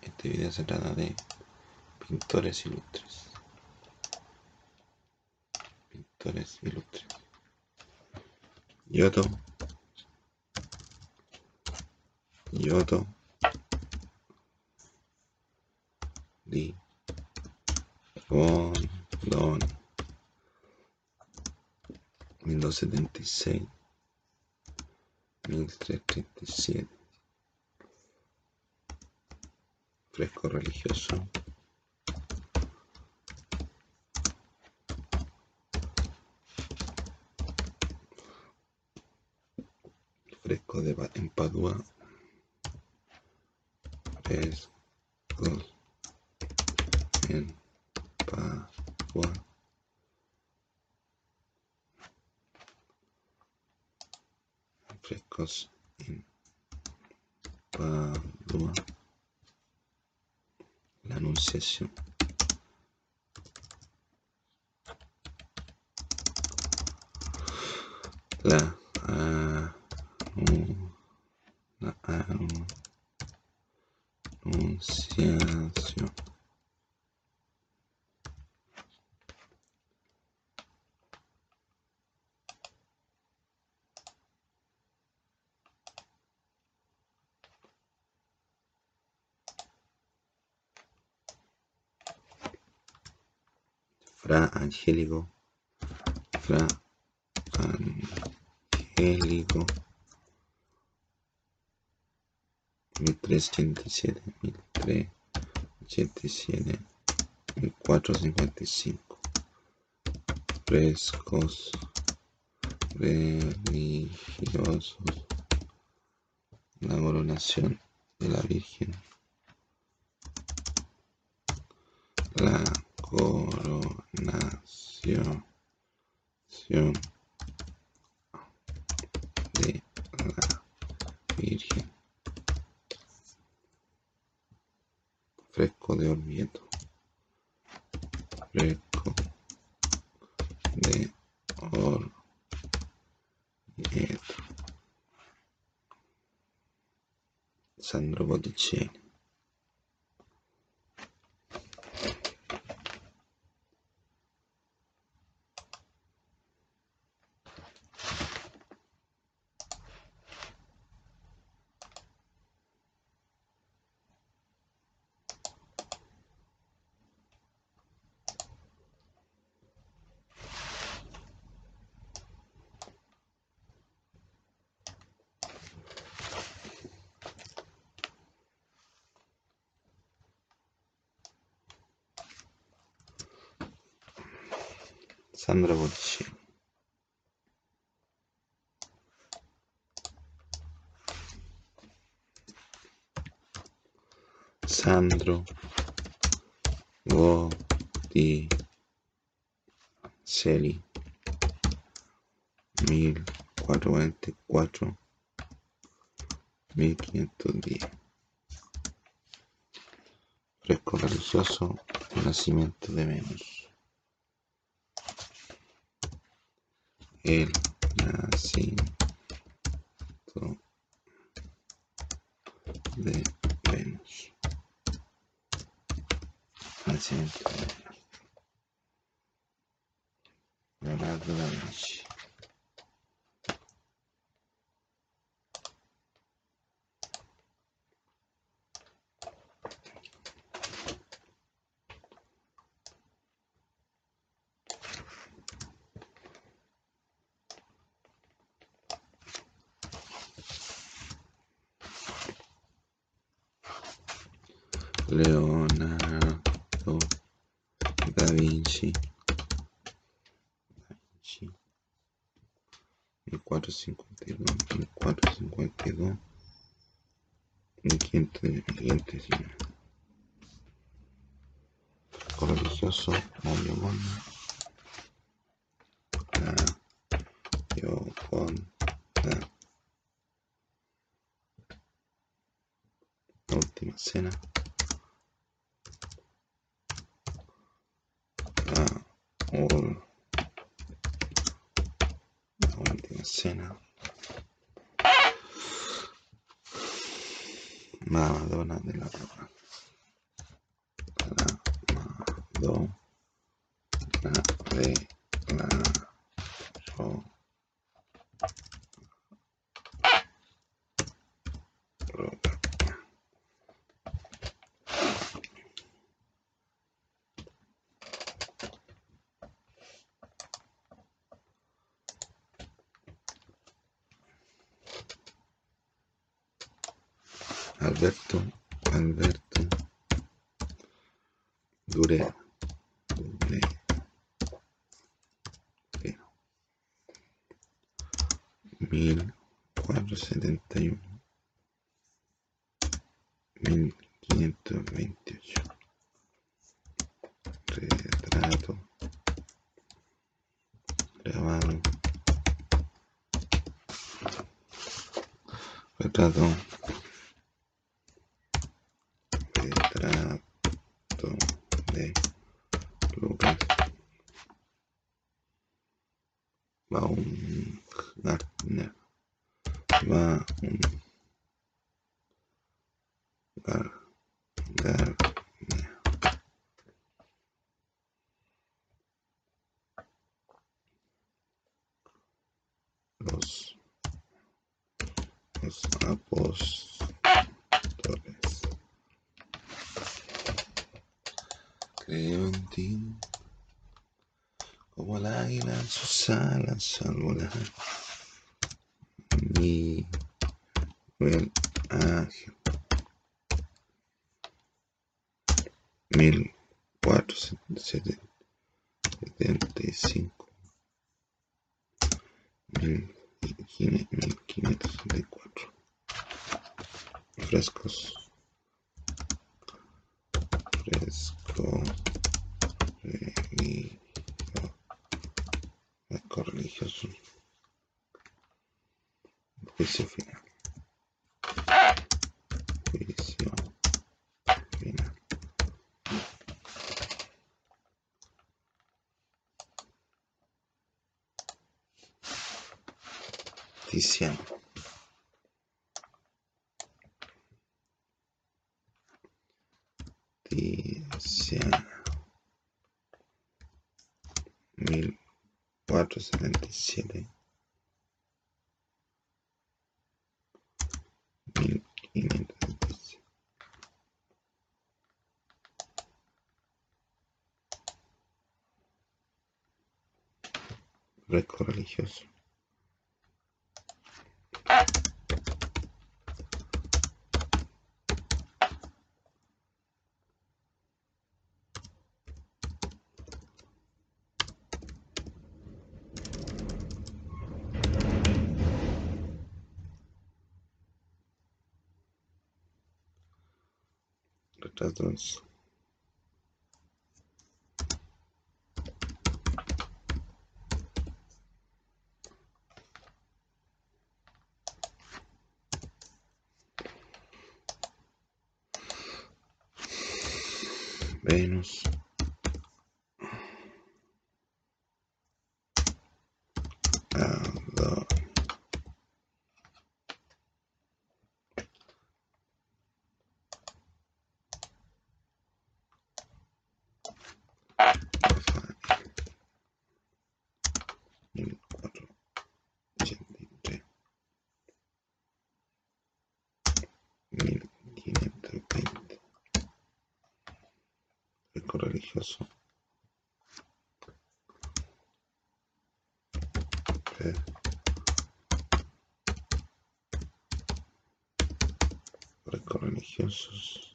Este video se trata de pintores ilustres. Pintores ilustres. Yoto. Yoto. Di. Don. 1276. 1337. Fresco religioso. Fresco de en Padua. Frescos en Padua. Frescos en Padua. La Anunciación. La anu- la Anunciación. Fra Angélico. Fra Angélico. 1387, 1387, 1455. Frescos religiosos. La coronación de la Virgen. La Nación Sandro Botticelli. Sandro Botticelli. 1424 1510 Fresco religioso El nacimiento de Venus El nacimiento de Venus Nacimiento de Venus Leonardo da Vinci Leonardo da Vinci. Da Vinci. 1452, 1452, 1519. Religioso, Mario Alberto, Alberto, Dure. Creo en ti. Como el águila en sus alas al volar. Mi buen ángel. 1470. récord religioso. Let καφέ recolegios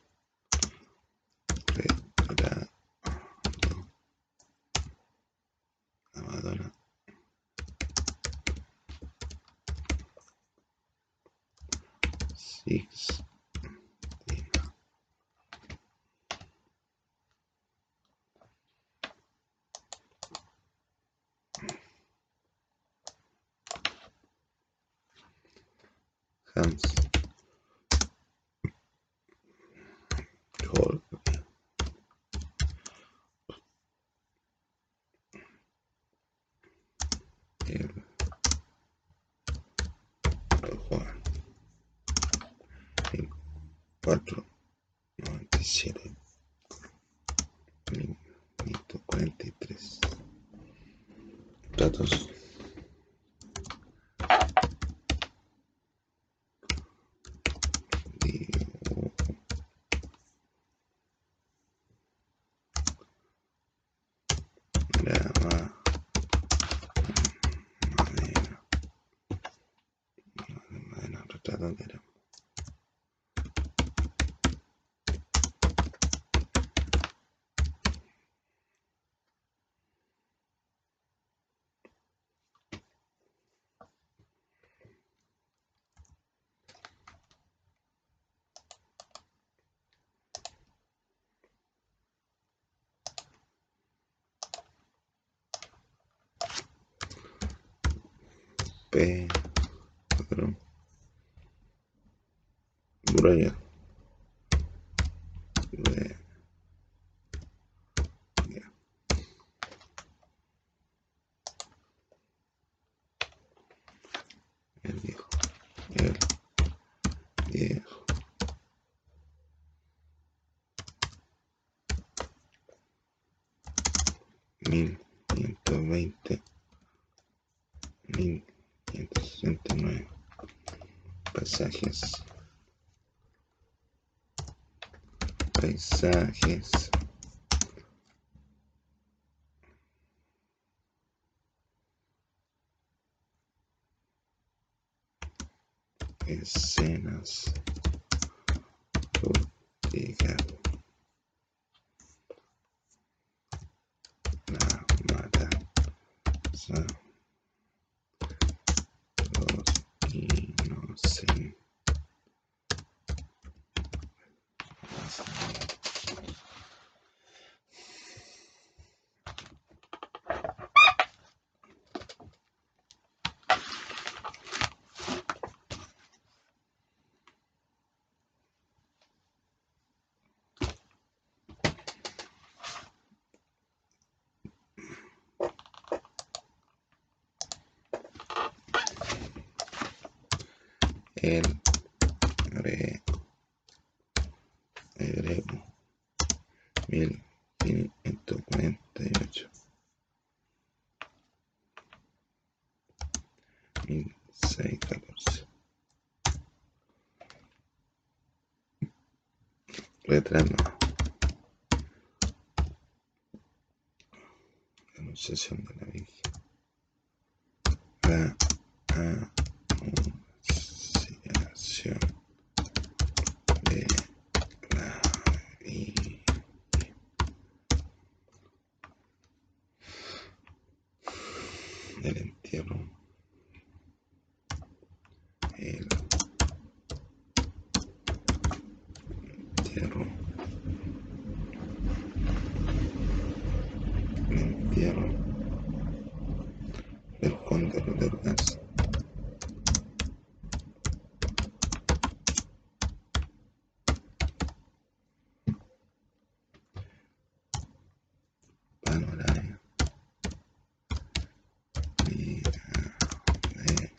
de P, стране. Bodegas, la matanza, los El gre, grego mil quinientos cuarenta y ocho. Mil seis catorce. Retrato anunciación de la Virgen la anunciación de la Virgen el entierro el entierro el entierro del conde Roldán panorama mira de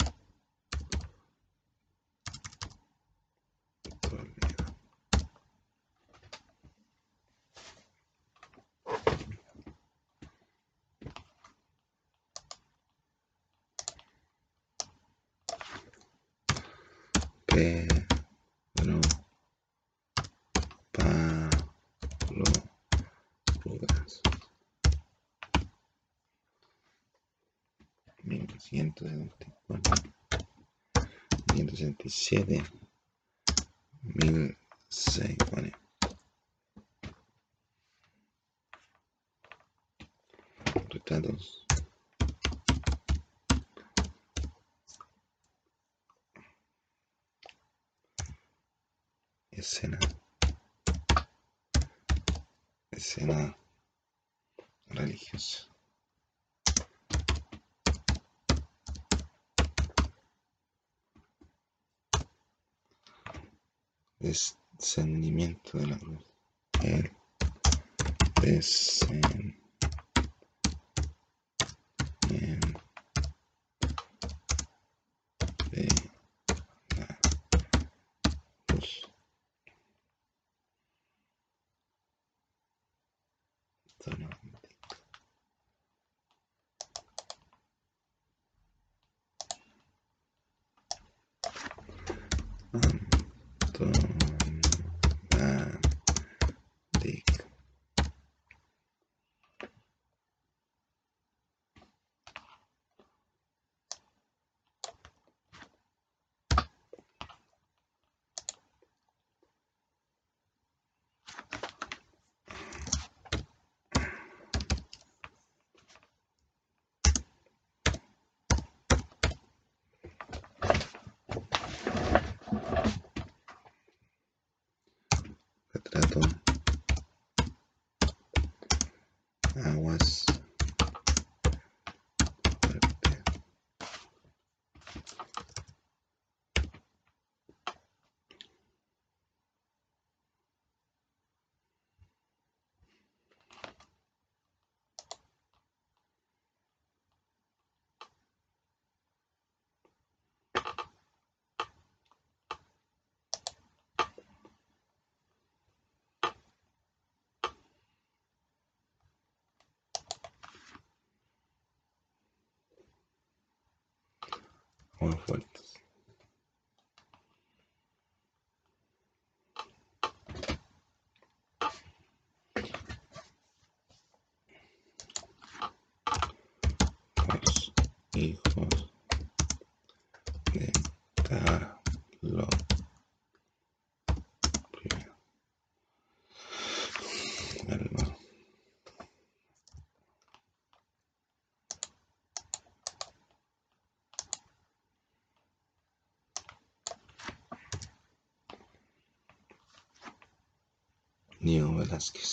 Toledo. Pedro Pablo Rudas 1974 167 1640 retratos escena. Escena religiosa descendimiento de la cruz el descendimiento that one. fuertes hijos. Neo Velázquez.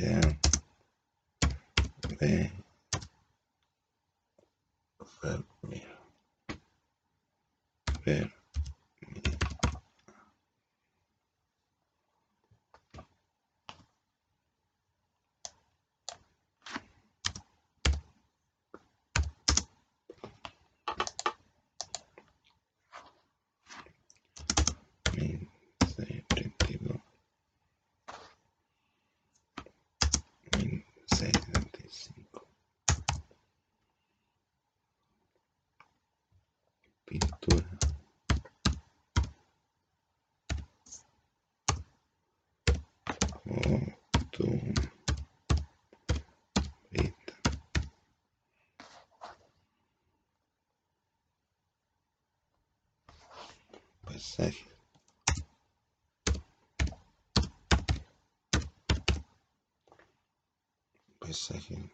Yeah. second. Wait a second.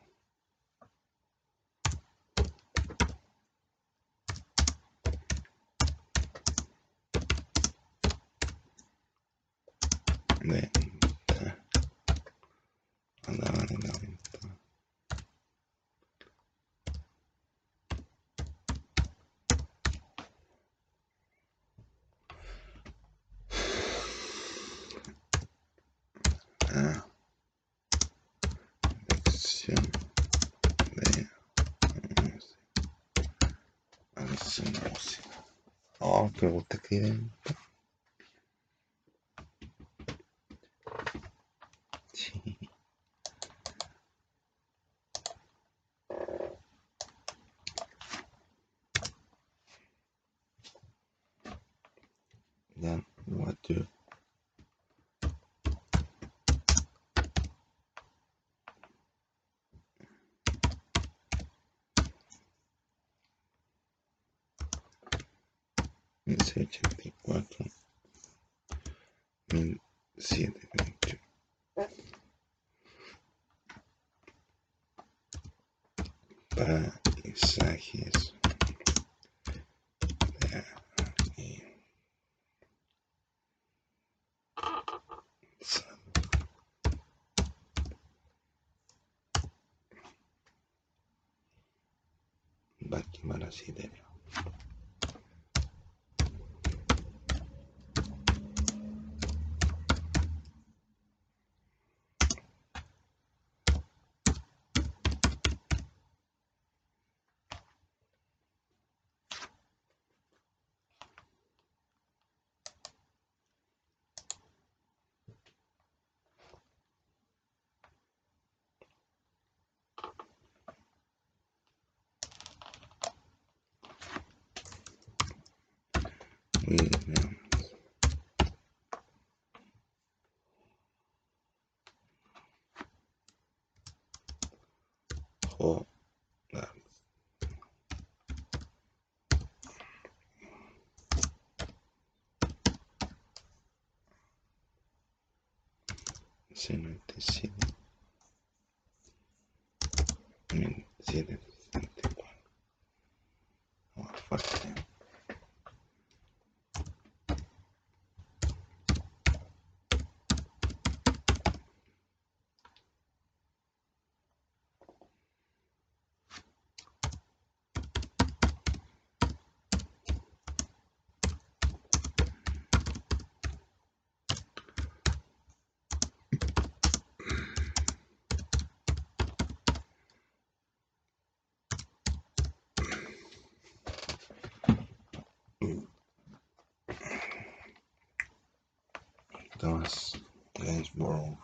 a música. Oh, pregunta que Mm, yeah. nice. Gainsborough.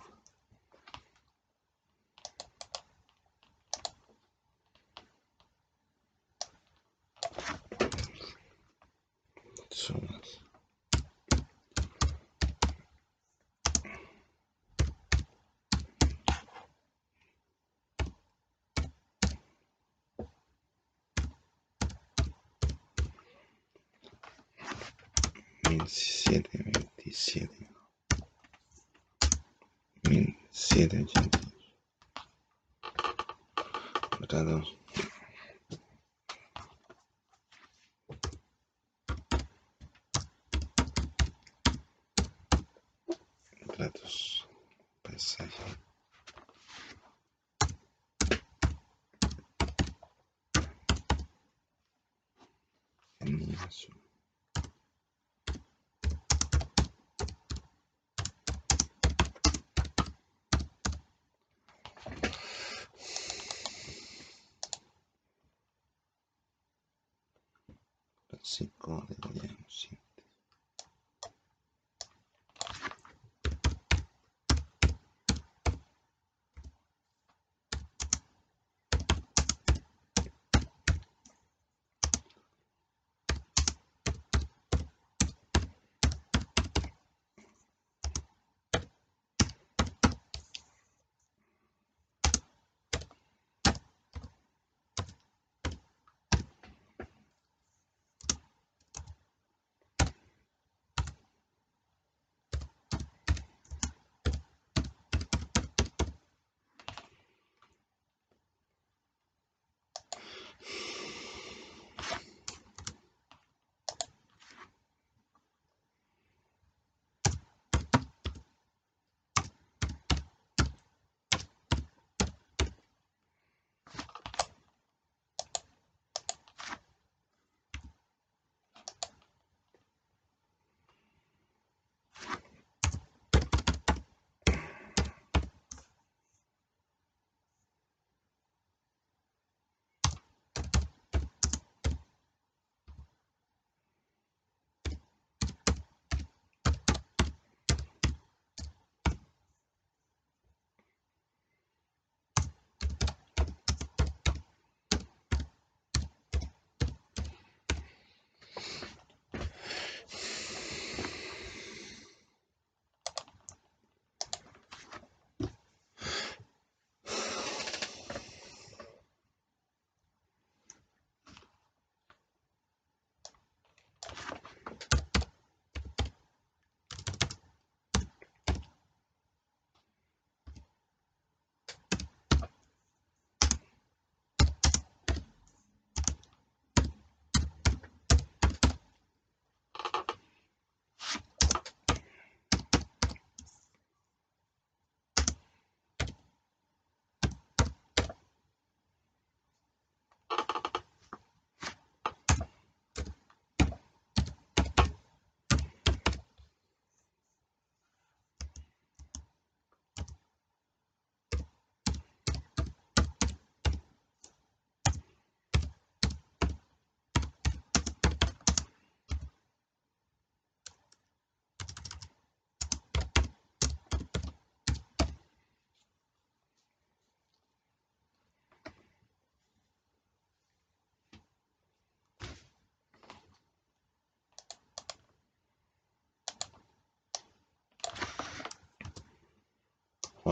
5 de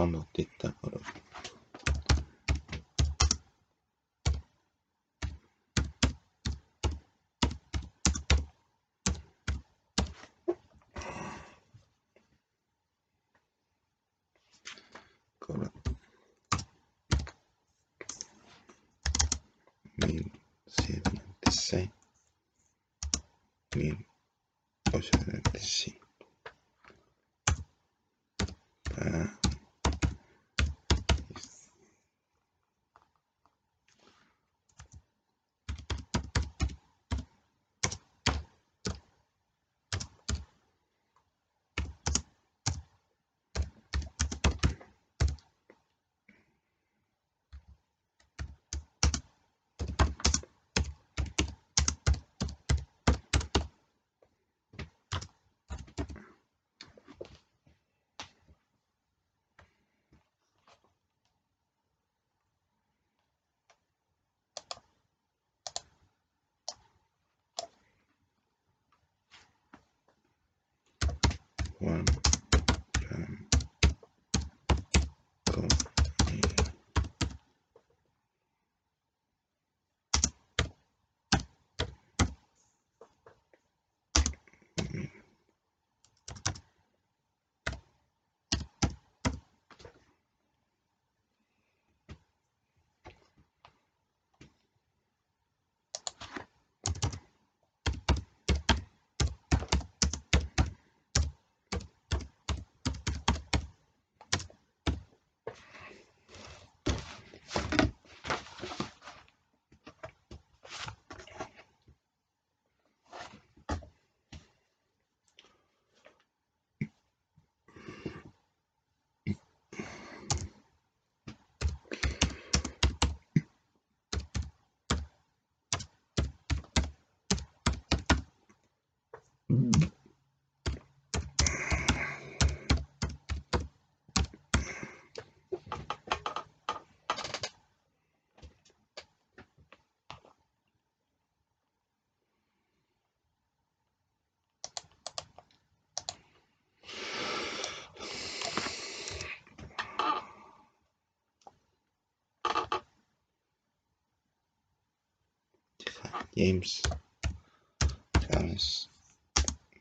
頑張ってったから。one. games. To.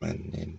门铃。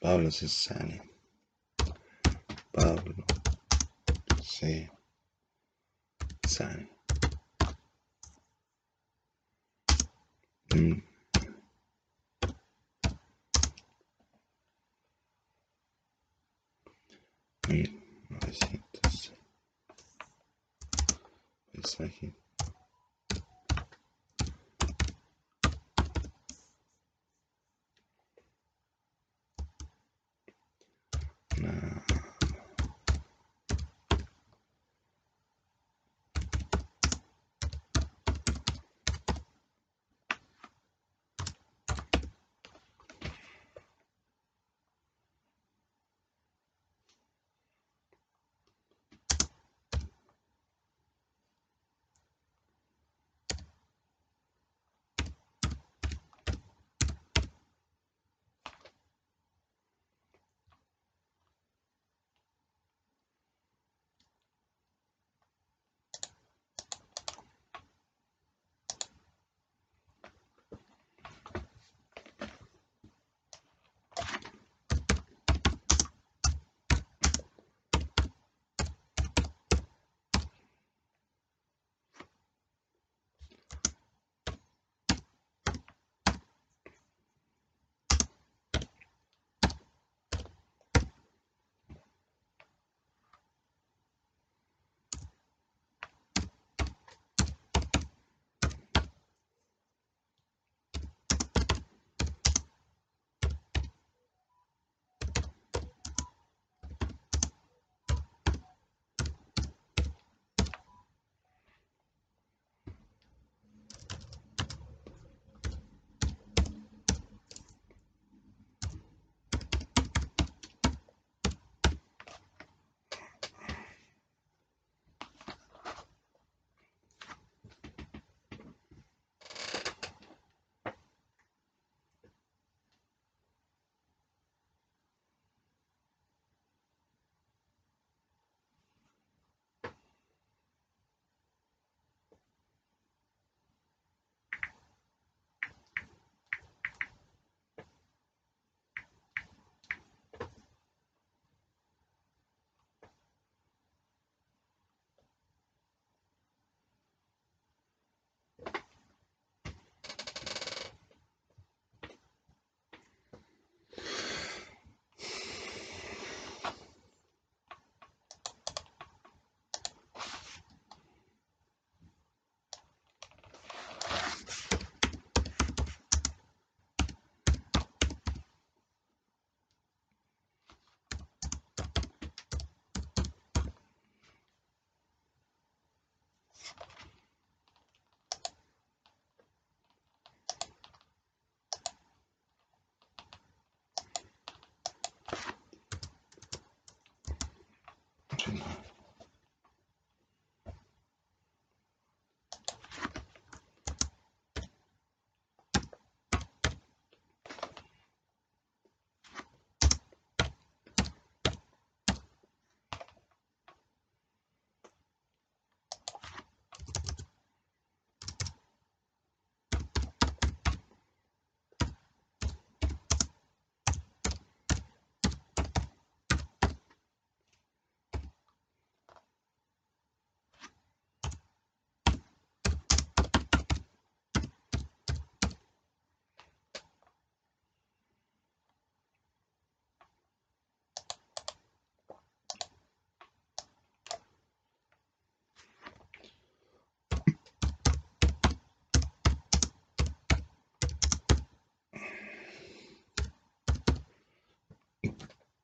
Pablo Cesani Pablo Cesani Mm. mil novecientos. Mensaje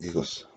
¿Qué cosa?